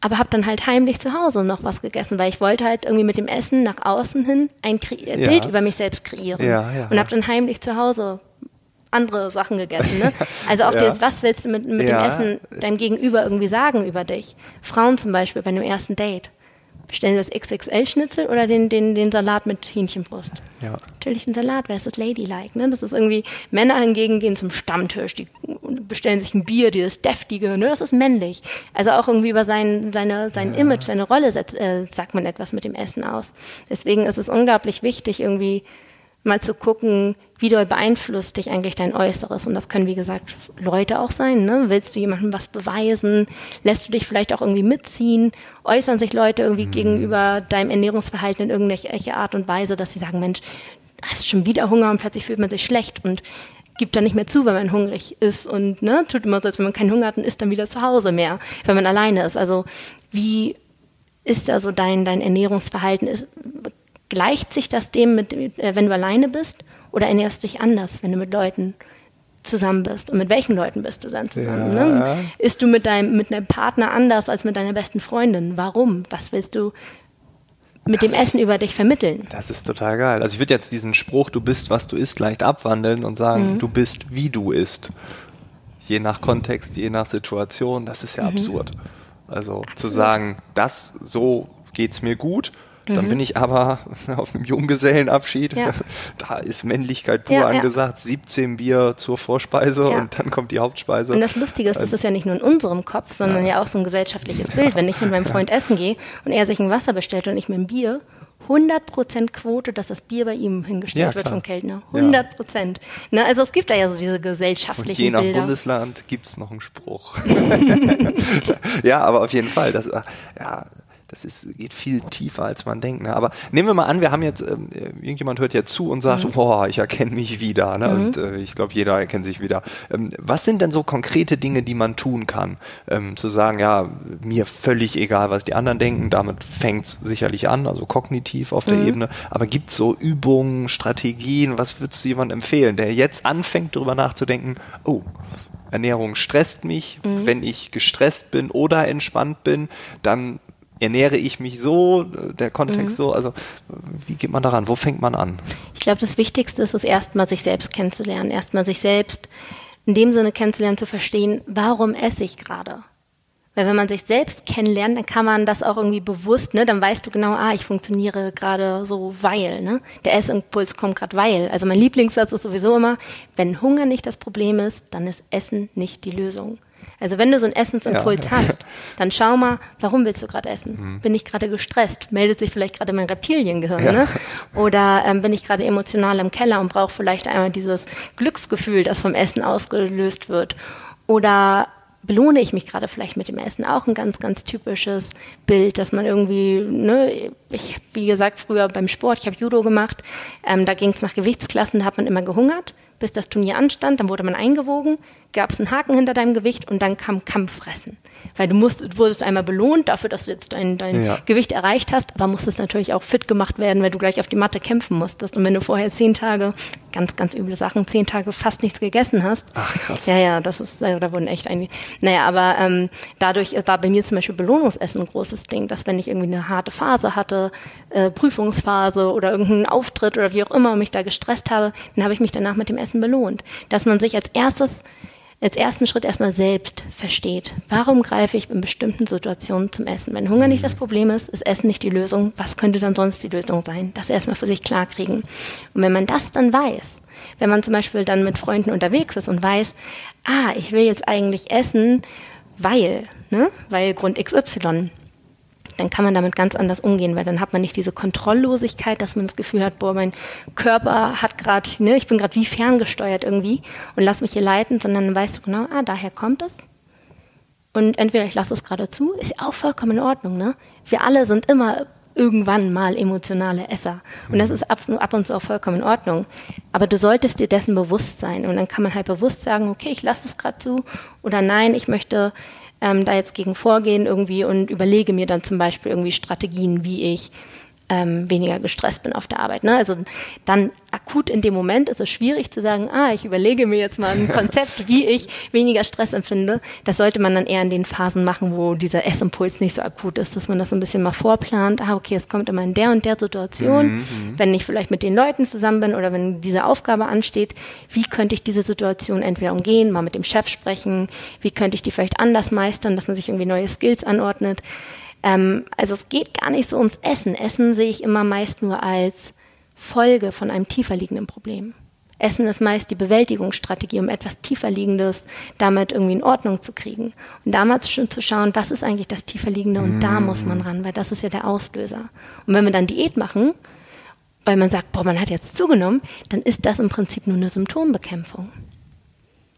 Aber habe dann halt heimlich zu Hause noch was gegessen, weil ich wollte halt irgendwie mit dem Essen nach außen hin ein Kre ja. Bild über mich selbst kreieren. Ja, ja, und habe dann heimlich zu Hause andere Sachen gegessen. Ne? Also auch ja. das, was willst du mit, mit ja. dem Essen deinem Gegenüber irgendwie sagen über dich? Frauen zum Beispiel bei einem ersten Date. Bestellen sie das XXL-Schnitzel oder den, den, den Salat mit Hähnchenbrust? Ja. Natürlich ein Salat, weil es ist ladylike. Ne? Das ist irgendwie, Männer hingegen gehen zum Stammtisch, die bestellen sich ein Bier, dieses deftige, ne? das ist männlich. Also auch irgendwie über sein, seine, sein ja. Image, seine Rolle äh, sagt man etwas mit dem Essen aus. Deswegen ist es unglaublich wichtig, irgendwie mal zu gucken, wie doll beeinflusst dich eigentlich dein Äußeres. Und das können, wie gesagt, Leute auch sein. Ne? Willst du jemandem was beweisen? Lässt du dich vielleicht auch irgendwie mitziehen? Äußern sich Leute irgendwie mhm. gegenüber deinem Ernährungsverhalten in irgendeiner Art und Weise, dass sie sagen, Mensch, hast schon wieder Hunger und plötzlich fühlt man sich schlecht und gibt dann nicht mehr zu, wenn man hungrig ist und ne, tut immer so, als wenn man keinen Hunger hat und isst dann wieder zu Hause mehr, wenn man alleine ist. Also wie ist da so dein, dein Ernährungsverhalten? Ist, Gleicht sich das dem, mit, äh, wenn du alleine bist? Oder ernährst du dich anders, wenn du mit Leuten zusammen bist? Und mit welchen Leuten bist du dann zusammen? Ja. Ne? Ist du mit deinem, mit deinem Partner anders als mit deiner besten Freundin? Warum? Was willst du mit das dem ist, Essen über dich vermitteln? Das ist total geil. Also ich würde jetzt diesen Spruch, du bist, was du isst, leicht abwandeln und sagen, mhm. du bist, wie du isst. je nach Kontext, je nach Situation, das ist ja mhm. absurd. Also Absolut. zu sagen, das so geht's mir gut, dann mhm. bin ich aber auf einem Junggesellenabschied. Ja. Da ist Männlichkeit pur ja, angesagt. 17 Bier zur Vorspeise und dann kommt die Hauptspeise. Und das Lustige ist, das ähm, ist ja nicht nur in unserem Kopf, sondern ja, auch so ein gesellschaftliches Bild. Wenn ich mit meinem Freund essen gehe und er sich ein Wasser bestellt und ich mir ein Bier, 100% Quote, dass das Bier bei ihm hingestellt ja, wird vom Kellner. 100%. Ja. Ne, also es gibt da ja so diese gesellschaftlichen Und je nach Bilder. Bundesland gibt es noch einen Spruch. ja, aber auf jeden Fall. Das, ja, das ist, geht viel tiefer, als man denkt. Ne? Aber nehmen wir mal an, wir haben jetzt, ähm, irgendjemand hört jetzt zu und sagt, mhm. boah, ich erkenne mich wieder. Ne? Mhm. Und äh, ich glaube, jeder erkennt sich wieder. Ähm, was sind denn so konkrete Dinge, die man tun kann? Ähm, zu sagen, ja, mir völlig egal, was die anderen denken, damit fängt es sicherlich an, also kognitiv auf der mhm. Ebene. Aber gibt es so Übungen, Strategien, was würdest du jemandem empfehlen, der jetzt anfängt, darüber nachzudenken, oh, Ernährung stresst mich. Mhm. Wenn ich gestresst bin oder entspannt bin, dann ernähre ich mich so, der Kontext mhm. so, also wie geht man daran, wo fängt man an? Ich glaube, das Wichtigste ist es erstmal, sich selbst kennenzulernen, erstmal sich selbst in dem Sinne kennenzulernen, zu verstehen, warum esse ich gerade? Weil wenn man sich selbst kennenlernt, dann kann man das auch irgendwie bewusst, ne, dann weißt du genau, ah, ich funktioniere gerade so, weil, ne? Der Essimpuls kommt gerade weil. Also mein Lieblingssatz ist sowieso immer, wenn Hunger nicht das Problem ist, dann ist Essen nicht die Lösung. Also wenn du so einen Essensimpuls ja. hast, dann schau mal, warum willst du gerade essen? Mhm. Bin ich gerade gestresst? Meldet sich vielleicht gerade mein Reptiliengehirn? Ja. Ne? Oder ähm, bin ich gerade emotional im Keller und brauche vielleicht einmal dieses Glücksgefühl, das vom Essen ausgelöst wird? Oder belohne ich mich gerade vielleicht mit dem Essen? Auch ein ganz, ganz typisches Bild, dass man irgendwie, ne, ich, wie gesagt, früher beim Sport, ich habe Judo gemacht, ähm, da ging es nach Gewichtsklassen, da hat man immer gehungert bis das Turnier anstand, dann wurde man eingewogen, gab es einen Haken hinter deinem Gewicht und dann kam Kampffressen. Weil du musst, wurdest einmal belohnt dafür, dass du jetzt dein, dein ja. Gewicht erreicht hast, aber musstest natürlich auch fit gemacht werden, weil du gleich auf die Matte kämpfen musstest. Und wenn du vorher zehn Tage, ganz, ganz üble Sachen, zehn Tage fast nichts gegessen hast. Ach, krass. Ja, ja, das ist, da wurden echt einige. Naja, aber ähm, dadurch war bei mir zum Beispiel Belohnungsessen ein großes Ding, dass wenn ich irgendwie eine harte Phase hatte, äh, Prüfungsphase oder irgendeinen Auftritt oder wie auch immer mich da gestresst habe, dann habe ich mich danach mit dem Essen belohnt. Dass man sich als erstes als ersten Schritt erstmal selbst versteht. Warum greife ich in bestimmten Situationen zum Essen? Wenn Hunger nicht das Problem ist, ist Essen nicht die Lösung. Was könnte dann sonst die Lösung sein? Das erstmal für sich klarkriegen. Und wenn man das dann weiß, wenn man zum Beispiel dann mit Freunden unterwegs ist und weiß, ah, ich will jetzt eigentlich essen, weil, ne, weil Grund XY, dann kann man damit ganz anders umgehen, weil dann hat man nicht diese Kontrolllosigkeit, dass man das Gefühl hat, boah, mein Körper hat gerade, ne, ich bin gerade wie ferngesteuert irgendwie und lass mich hier leiten, sondern dann weißt du genau, ah, daher kommt es. Und entweder ich lasse es gerade zu, ist auch vollkommen in Ordnung, ne? Wir alle sind immer irgendwann mal emotionale Esser. Und das mhm. ist ab, ab, und zu auch vollkommen in Ordnung. Aber du solltest dir dessen bewusst sein. Und dann kann man halt bewusst sagen, okay, ich lasse es gerade zu. Oder nein, ich möchte ähm, da jetzt gegen vorgehen irgendwie und überlege mir dann zum Beispiel irgendwie Strategien, wie ich ähm, weniger gestresst bin auf der Arbeit. Ne? Also dann akut in dem Moment ist es schwierig zu sagen, ah, ich überlege mir jetzt mal ein Konzept, wie ich weniger Stress empfinde. Das sollte man dann eher in den Phasen machen, wo dieser Essimpuls nicht so akut ist, dass man das so ein bisschen mal vorplant. Ah, okay, es kommt immer in der und der Situation, mhm, mhm. wenn ich vielleicht mit den Leuten zusammen bin oder wenn diese Aufgabe ansteht, wie könnte ich diese Situation entweder umgehen, mal mit dem Chef sprechen, wie könnte ich die vielleicht anders meistern, dass man sich irgendwie neue Skills anordnet. Ähm, also es geht gar nicht so ums Essen. Essen sehe ich immer meist nur als Folge von einem tiefer liegenden Problem. Essen ist meist die Bewältigungsstrategie, um etwas tiefer liegendes damit irgendwie in Ordnung zu kriegen. Und damals schon zu schauen, was ist eigentlich das tiefer liegende und mm. da muss man ran, weil das ist ja der Auslöser. Und wenn wir dann Diät machen, weil man sagt, boah, man hat jetzt zugenommen, dann ist das im Prinzip nur eine Symptombekämpfung.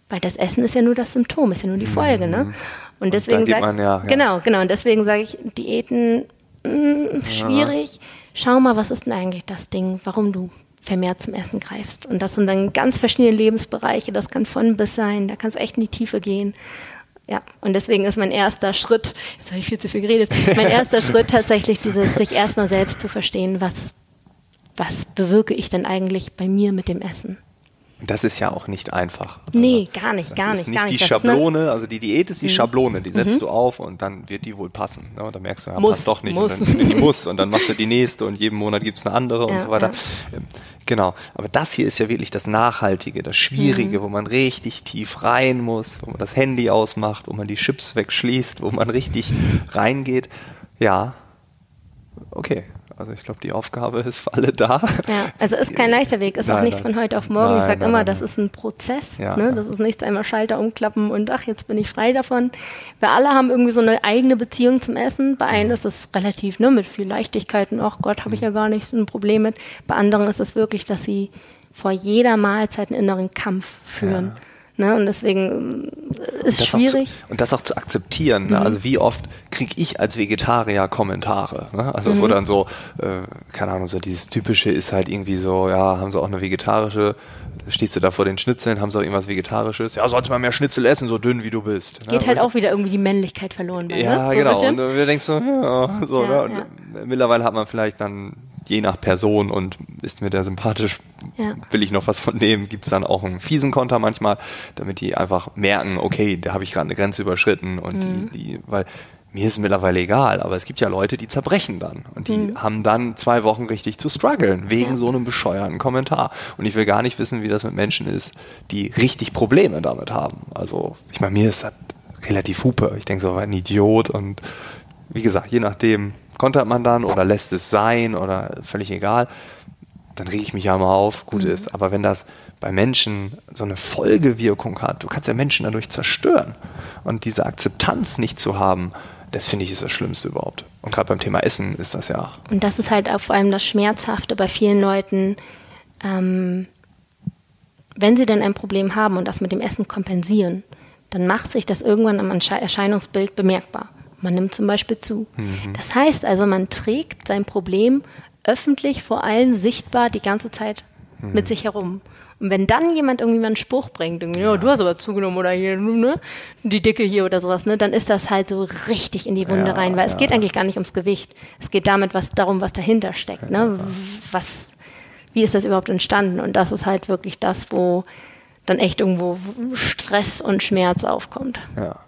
Weil das Essen ist ja nur das Symptom, ist ja nur die Folge, ne? Und deswegen sage ja, ja. genau, genau. Und deswegen sage ich Diäten mh, mm, schwierig. Ja. Schau mal, was ist denn eigentlich das Ding, warum du vermehrt zum Essen greifst. Und das sind dann ganz verschiedene Lebensbereiche. Das kann von bis sein. Da kann es echt in die Tiefe gehen. Ja, und deswegen ist mein erster Schritt, jetzt habe ich viel zu viel geredet, mein erster Schritt tatsächlich dieses, sich erstmal selbst zu verstehen, was, was bewirke ich denn eigentlich bei mir mit dem Essen. Das ist ja auch nicht einfach. Nee, also, gar nicht, gar nicht. Nicht gar nicht die Schablone, also die Diät ist die mhm. Schablone, die setzt mhm. du auf und dann wird die wohl passen. Ne? Da merkst du, ja, muss, passt doch nicht. Muss. Und dann, die muss und dann machst du die nächste und jeden Monat gibt es eine andere ja, und so weiter. Ja. Ähm, genau. Aber das hier ist ja wirklich das Nachhaltige, das Schwierige, mhm. wo man richtig tief rein muss, wo man das Handy ausmacht, wo man die Chips wegschließt, wo man richtig reingeht. Ja, okay. Also ich glaube, die Aufgabe ist für alle da. Ja, also ist kein leichter Weg, ist nein, auch nichts nein. von heute auf morgen. Nein, ich sage immer, das ist ein Prozess. Ja, ne? Das ist nichts einmal Schalter umklappen und ach, jetzt bin ich frei davon. Wir alle haben irgendwie so eine eigene Beziehung zum Essen. Bei mhm. ist es relativ ne, mit viel Leichtigkeit und ach Gott, habe ich mhm. ja gar nicht so ein Problem mit. Bei anderen ist es wirklich, dass sie vor jeder Mahlzeit einen inneren Kampf führen. Ja. Ne? Und deswegen äh, ist es schwierig. Zu, und das auch zu akzeptieren. Ne? Mhm. Also wie oft kriege ich als Vegetarier Kommentare? Ne? Also mhm. wo dann so, äh, keine Ahnung, so dieses typische ist halt irgendwie so, ja, haben sie auch eine vegetarische, stehst du da vor den Schnitzeln, haben sie auch irgendwas Vegetarisches? Ja, sollst mal mehr Schnitzel essen, so dünn wie du bist. Ne? Geht halt auch wieder irgendwie die Männlichkeit verloren. Bei, ja, ne? so genau. Und wir denkst so, ja, so, ja, ne? Ja. mittlerweile hat man vielleicht dann je nach Person und ist mir der sympathisch, ja. will ich noch was von nehmen, gibt es dann auch einen fiesen Konter manchmal, damit die einfach merken, okay, da habe ich gerade eine Grenze überschritten und mhm. die, die, weil mir ist mittlerweile egal, aber es gibt ja Leute, die zerbrechen dann und die mhm. haben dann zwei Wochen richtig zu strugglen wegen ja. so einem bescheuerten Kommentar. Und ich will gar nicht wissen, wie das mit Menschen ist, die richtig Probleme damit haben. Also, ich meine, mir ist das relativ hupe. Ich denke so, ein Idiot und wie gesagt, je nachdem, kontert man dann oder lässt es sein oder völlig egal, dann rege ich mich ja mal auf, gut mhm. ist. Aber wenn das bei Menschen so eine Folgewirkung hat, du kannst ja Menschen dadurch zerstören. Und diese Akzeptanz nicht zu haben, das finde ich ist das Schlimmste überhaupt. Und gerade beim Thema Essen ist das ja. Und das ist halt auch vor allem das Schmerzhafte bei vielen Leuten, ähm, wenn sie dann ein Problem haben und das mit dem Essen kompensieren, dann macht sich das irgendwann am Erscheinungsbild bemerkbar. Man nimmt zum Beispiel zu. Mhm. Das heißt also, man trägt sein Problem öffentlich vor allen sichtbar die ganze Zeit mhm. mit sich herum. Und wenn dann jemand irgendwie mal einen Spruch bringt, irgendwie, ja. oh, du hast aber zugenommen oder hier, ne, die Dicke hier oder sowas, ne, dann ist das halt so richtig in die Wunde ja, rein, weil ja. es geht eigentlich gar nicht ums Gewicht. Es geht damit was darum, was dahinter steckt, ne, was, wie ist das überhaupt entstanden? Und das ist halt wirklich das, wo dann echt irgendwo Stress und Schmerz aufkommt. Ja.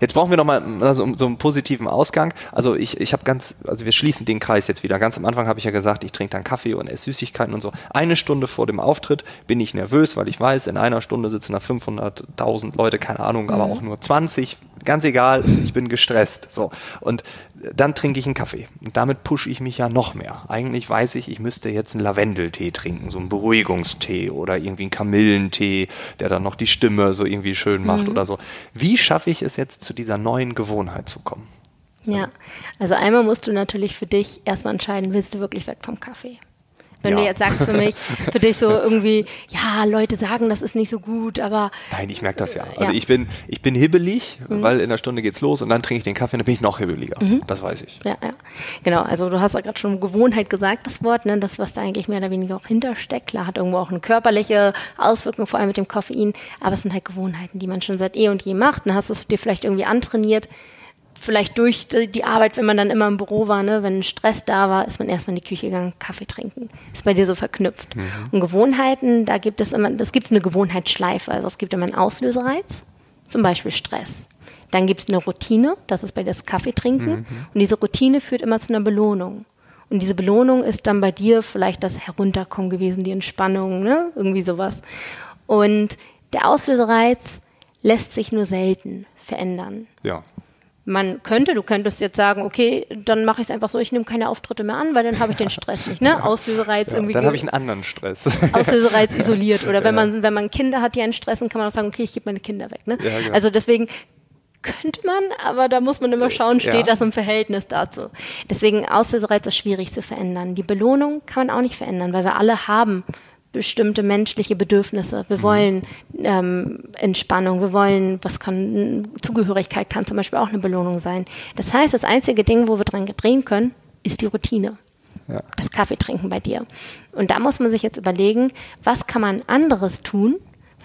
Jetzt brauchen wir nochmal also, so einen positiven Ausgang. Also ich, ich habe ganz, also wir schließen den Kreis jetzt wieder. Ganz am Anfang habe ich ja gesagt, ich trinke dann Kaffee und esse Süßigkeiten und so. Eine Stunde vor dem Auftritt bin ich nervös, weil ich weiß, in einer Stunde sitzen da 500.000 Leute, keine Ahnung, mhm. aber auch nur 20. Ganz egal, ich bin gestresst. So und dann trinke ich einen Kaffee und damit pushe ich mich ja noch mehr. Eigentlich weiß ich, ich müsste jetzt einen Lavendeltee trinken, so einen Beruhigungstee oder irgendwie einen Kamillentee, der dann noch die Stimme so irgendwie schön macht mhm. oder so. Wie schaffe ich es jetzt zu dieser neuen Gewohnheit zu kommen? Ja, also einmal musst du natürlich für dich erstmal entscheiden, willst du wirklich weg vom Kaffee? Wenn ja. du jetzt sagst für mich, für dich so irgendwie, ja, Leute sagen, das ist nicht so gut, aber. Nein, ich merke das ja. Also ja. ich bin, ich bin hibbelig, mhm. weil in einer Stunde geht's los und dann trinke ich den Kaffee und dann bin ich noch hibbeliger. Mhm. Das weiß ich. Ja, ja. Genau. Also du hast ja gerade schon Gewohnheit gesagt, das Wort, ne? Das, was da eigentlich mehr oder weniger auch hintersteckt. Klar, hat irgendwo auch eine körperliche Auswirkung, vor allem mit dem Koffein, aber es sind halt Gewohnheiten, die man schon seit eh und je macht. Dann hast du es dir vielleicht irgendwie antrainiert vielleicht durch die Arbeit, wenn man dann immer im Büro war, ne, wenn Stress da war, ist man erstmal in die Küche gegangen, Kaffee trinken. Ist bei dir so verknüpft. Mhm. Und Gewohnheiten, da gibt es immer, das gibt eine Gewohnheitsschleife. Also es gibt immer einen Auslösereiz, zum Beispiel Stress. Dann gibt es eine Routine, das ist bei das Kaffeetrinken. Mhm. Und diese Routine führt immer zu einer Belohnung. Und diese Belohnung ist dann bei dir vielleicht das Herunterkommen gewesen, die Entspannung, ne? irgendwie sowas. Und der Auslösereiz lässt sich nur selten verändern. Ja man könnte, du könntest jetzt sagen, okay, dann mache ich es einfach so, ich nehme keine Auftritte mehr an, weil dann habe ich den Stress nicht, ne? Auslösereiz ja, irgendwie. Dann habe ich einen anderen Stress. Auslösereiz isoliert. Oder wenn man, wenn man Kinder hat, die einen stressen, kann man auch sagen, okay, ich gebe meine Kinder weg, ne? Ja, genau. Also deswegen könnte man, aber da muss man immer schauen, steht ja. das im Verhältnis dazu. Deswegen Auslösereiz ist schwierig zu verändern. Die Belohnung kann man auch nicht verändern, weil wir alle haben bestimmte menschliche Bedürfnisse. Wir mhm. wollen ähm, Entspannung, wir wollen, was kann, Zugehörigkeit kann zum Beispiel auch eine Belohnung sein. Das heißt, das einzige Ding, wo wir dran drehen können, ist die Routine. Ja. Das Kaffeetrinken bei dir. Und da muss man sich jetzt überlegen, was kann man anderes tun,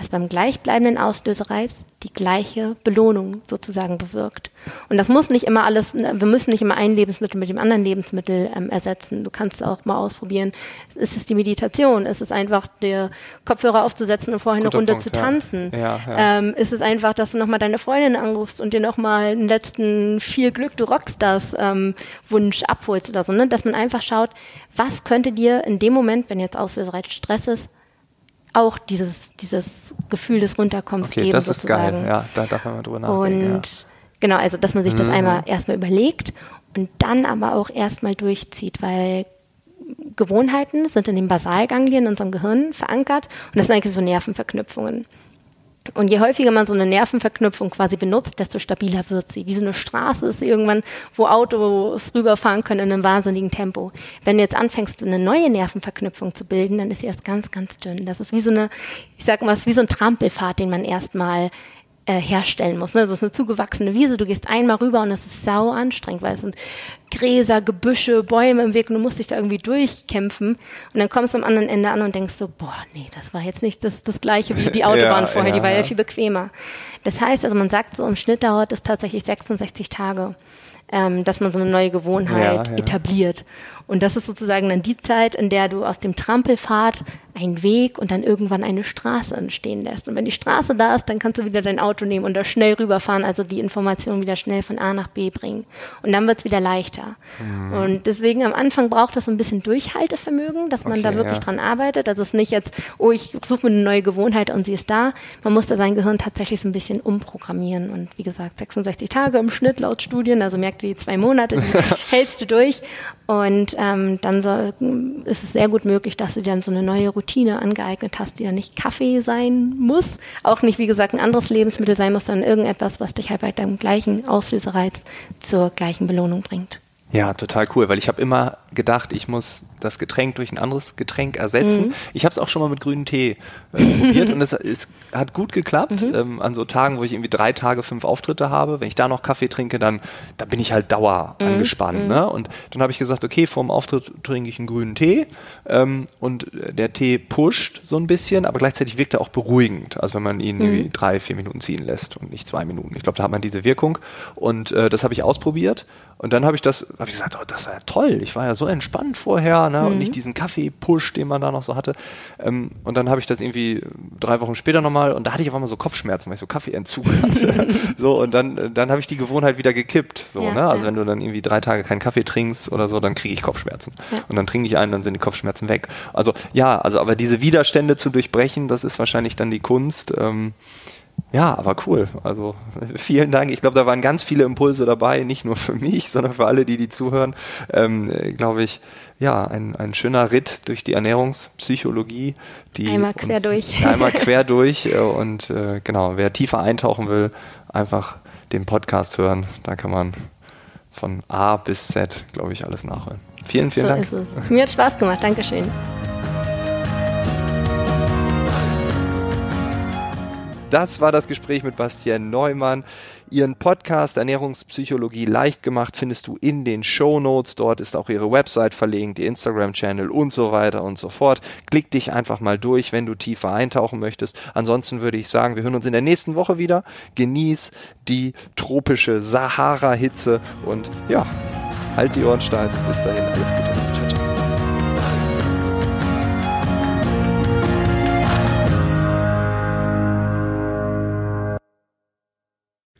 was beim gleichbleibenden Auslösereiz die gleiche Belohnung sozusagen bewirkt. Und das muss nicht immer alles, wir müssen nicht immer ein Lebensmittel mit dem anderen Lebensmittel ähm, ersetzen. Du kannst auch mal ausprobieren, ist es die Meditation? Ist es einfach der Kopfhörer aufzusetzen und vorher Guter eine Runde Punkt, zu tanzen? Ja. Ja, ähm, ist es einfach, dass du nochmal deine Freundin anrufst und dir nochmal einen letzten viel Glück, du rockst das ähm, Wunsch abholst oder so, ne? Dass man einfach schaut, was könnte dir in dem Moment, wenn jetzt Auslösereiz Stress ist, auch dieses, dieses Gefühl des Runterkommens okay, geben. Das sozusagen. ist geil, ja, da darf man mal drüber nachdenken. Und ja. genau, also dass man sich das mhm. einmal erstmal überlegt und dann aber auch erstmal durchzieht, weil Gewohnheiten sind in den Basalganglien in unserem Gehirn verankert und das sind eigentlich so Nervenverknüpfungen. Und je häufiger man so eine Nervenverknüpfung quasi benutzt, desto stabiler wird sie. Wie so eine Straße ist sie irgendwann, wo Autos rüberfahren können in einem wahnsinnigen Tempo. Wenn du jetzt anfängst, eine neue Nervenverknüpfung zu bilden, dann ist sie erst ganz, ganz dünn. Das ist wie so eine, ich sag mal, wie so ein Trampelpfad, den man erstmal äh, herstellen muss. Ne? Das ist eine zugewachsene Wiese, du gehst einmal rüber und das ist sau anstrengend, weil es sind Gräser, Gebüsche, Bäume im Weg und du musst dich da irgendwie durchkämpfen. Und dann kommst du am anderen Ende an und denkst so, boah, nee, das war jetzt nicht das, das gleiche wie die Autobahn ja, vorher, ja, die war ja viel bequemer. Das heißt, also man sagt so, im Schnitt dauert es tatsächlich 66 Tage ähm, dass man so eine neue Gewohnheit ja, ja. etabliert. Und das ist sozusagen dann die Zeit, in der du aus dem Trampelpfad einen Weg und dann irgendwann eine Straße entstehen lässt. Und wenn die Straße da ist, dann kannst du wieder dein Auto nehmen und da schnell rüberfahren, also die Information wieder schnell von A nach B bringen. Und dann wird es wieder leichter. Mhm. Und deswegen am Anfang braucht es so ein bisschen Durchhaltevermögen, dass man okay, da wirklich ja. dran arbeitet. Also es ist nicht jetzt, oh, ich suche mir eine neue Gewohnheit und sie ist da. Man muss da sein Gehirn tatsächlich so ein bisschen umprogrammieren. Und wie gesagt, 66 Tage im Schnitt laut Studien, also merkt ihr die zwei Monate, die hältst du durch. Und ähm, dann soll, ist es sehr gut möglich, dass du dir dann so eine neue Routine angeeignet hast, die dann nicht Kaffee sein muss, auch nicht, wie gesagt, ein anderes Lebensmittel sein muss, sondern irgendetwas, was dich halt bei deinem gleichen Auslösereiz zur gleichen Belohnung bringt. Ja, total cool, weil ich habe immer gedacht, ich muss das Getränk durch ein anderes Getränk ersetzen. Mhm. Ich habe es auch schon mal mit grünem Tee äh, probiert und es, es, hat gut geklappt. Mhm. Ähm, an so Tagen, wo ich irgendwie drei Tage fünf Auftritte habe, wenn ich da noch Kaffee trinke, dann da bin ich halt dauer mhm. angespannt. Mhm. Ne? Und dann habe ich gesagt, okay, vor dem Auftritt trinke ich einen grünen Tee ähm, und der Tee pusht so ein bisschen, aber gleichzeitig wirkt er auch beruhigend. Also wenn man ihn mhm. irgendwie drei, vier Minuten ziehen lässt und nicht zwei Minuten. Ich glaube, da hat man diese Wirkung und äh, das habe ich ausprobiert und dann habe ich das, habe ich gesagt, oh, das war ja toll. Ich war ja so entspannt vorher ne? Mhm. und nicht diesen Kaffee-Push, den man da noch so hatte. Ähm, und dann habe ich das irgendwie drei Wochen später nochmal und da hatte ich auf einmal so Kopfschmerzen, weil ich so Kaffeeentzug hatte. so und dann, dann habe ich die Gewohnheit wieder gekippt. So, ja, ne? Also ja. wenn du dann irgendwie drei Tage keinen Kaffee trinkst oder so, dann kriege ich Kopfschmerzen. Ja. Und dann trinke ich einen, dann sind die Kopfschmerzen weg. Also ja, also aber diese Widerstände zu durchbrechen, das ist wahrscheinlich dann die Kunst. Ähm, ja, aber cool. Also vielen Dank. Ich glaube, da waren ganz viele Impulse dabei, nicht nur für mich, sondern für alle, die die zuhören. Ähm, glaube ich, ja, ein, ein schöner Ritt durch die Ernährungspsychologie. Die einmal quer uns, durch. Einmal quer durch. Äh, und äh, genau, wer tiefer eintauchen will, einfach den Podcast hören. Da kann man von A bis Z, glaube ich, alles nachholen. Vielen, vielen so Dank. Ist es. Mir hat Spaß gemacht. Dankeschön. Das war das Gespräch mit Bastian Neumann. Ihren Podcast Ernährungspsychologie leicht gemacht findest du in den Show Notes. Dort ist auch ihre Website verlinkt, ihr Instagram-Channel und so weiter und so fort. Klick dich einfach mal durch, wenn du tiefer eintauchen möchtest. Ansonsten würde ich sagen, wir hören uns in der nächsten Woche wieder. Genieß die tropische Sahara-Hitze und ja, halt die Ohren steif. Bis dahin, alles Gute.